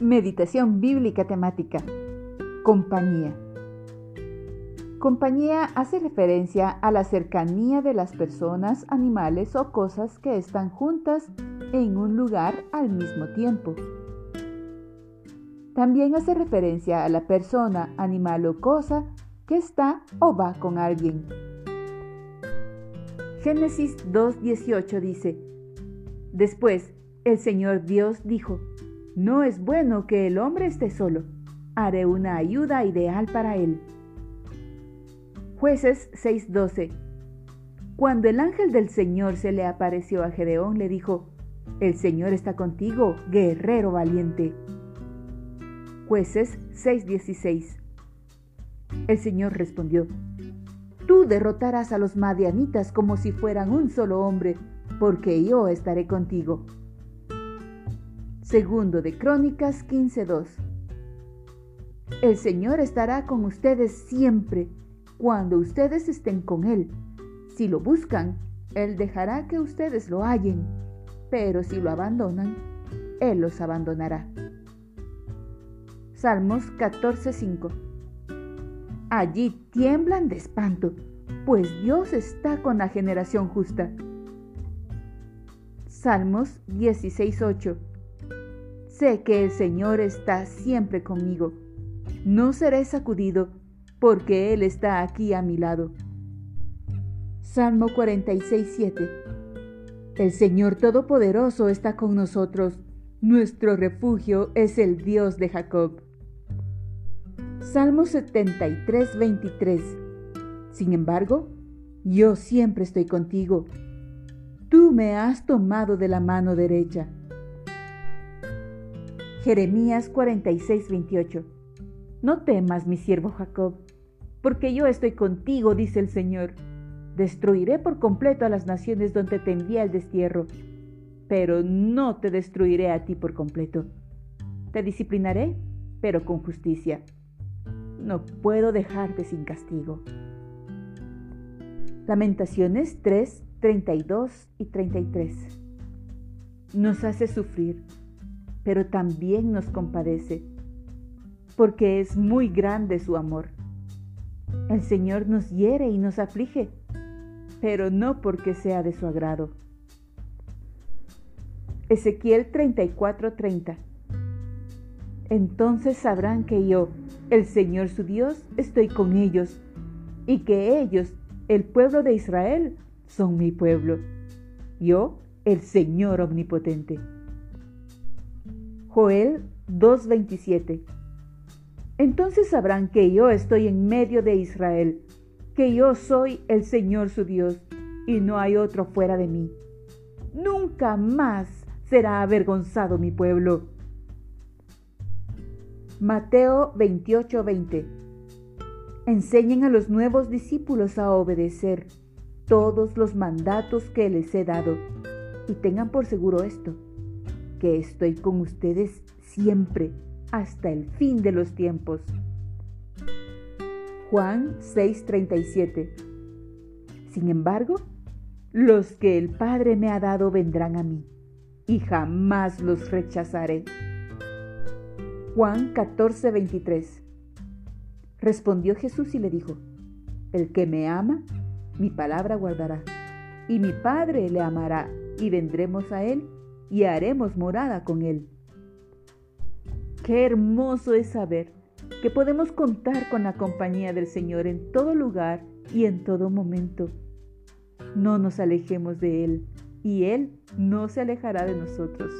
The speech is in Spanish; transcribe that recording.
Meditación bíblica temática. Compañía. Compañía hace referencia a la cercanía de las personas, animales o cosas que están juntas en un lugar al mismo tiempo. También hace referencia a la persona, animal o cosa que está o va con alguien. Génesis 2.18 dice, Después el Señor Dios dijo, No es bueno que el hombre esté solo, haré una ayuda ideal para él. Jueces 6:12 Cuando el ángel del Señor se le apareció a Gedeón, le dijo, El Señor está contigo, guerrero valiente. Jueces 6:16 El Señor respondió, Tú derrotarás a los madianitas como si fueran un solo hombre, porque yo estaré contigo. Segundo de Crónicas 15:2 El Señor estará con ustedes siempre cuando ustedes estén con Él. Si lo buscan, Él dejará que ustedes lo hallen, pero si lo abandonan, Él los abandonará. Salmos 14:5 Allí tiemblan de espanto, pues Dios está con la generación justa. Salmos 16:8 Sé que el Señor está siempre conmigo. No seré sacudido porque Él está aquí a mi lado. Salmo 46, 7. El Señor Todopoderoso está con nosotros. Nuestro refugio es el Dios de Jacob. Salmo 73, 23. Sin embargo, yo siempre estoy contigo. Tú me has tomado de la mano derecha. Jeremías 46, 28. No temas, mi siervo Jacob porque yo estoy contigo, dice el Señor. Destruiré por completo a las naciones donde te envía el destierro, pero no te destruiré a ti por completo. Te disciplinaré, pero con justicia. No puedo dejarte sin castigo. Lamentaciones 3, 32 y 33. Nos hace sufrir, pero también nos compadece, porque es muy grande su amor. El Señor nos hiere y nos aflige, pero no porque sea de su agrado. Ezequiel 34:30 Entonces sabrán que yo, el Señor su Dios, estoy con ellos, y que ellos, el pueblo de Israel, son mi pueblo. Yo, el Señor omnipotente. Joel 2:27 entonces sabrán que yo estoy en medio de Israel, que yo soy el Señor su Dios, y no hay otro fuera de mí. Nunca más será avergonzado mi pueblo. Mateo 28:20 Enseñen a los nuevos discípulos a obedecer todos los mandatos que les he dado, y tengan por seguro esto, que estoy con ustedes siempre hasta el fin de los tiempos. Juan 6:37 Sin embargo, los que el Padre me ha dado vendrán a mí, y jamás los rechazaré. Juan 14:23 Respondió Jesús y le dijo, El que me ama, mi palabra guardará, y mi Padre le amará, y vendremos a él, y haremos morada con él. Qué hermoso es saber que podemos contar con la compañía del Señor en todo lugar y en todo momento. No nos alejemos de Él y Él no se alejará de nosotros.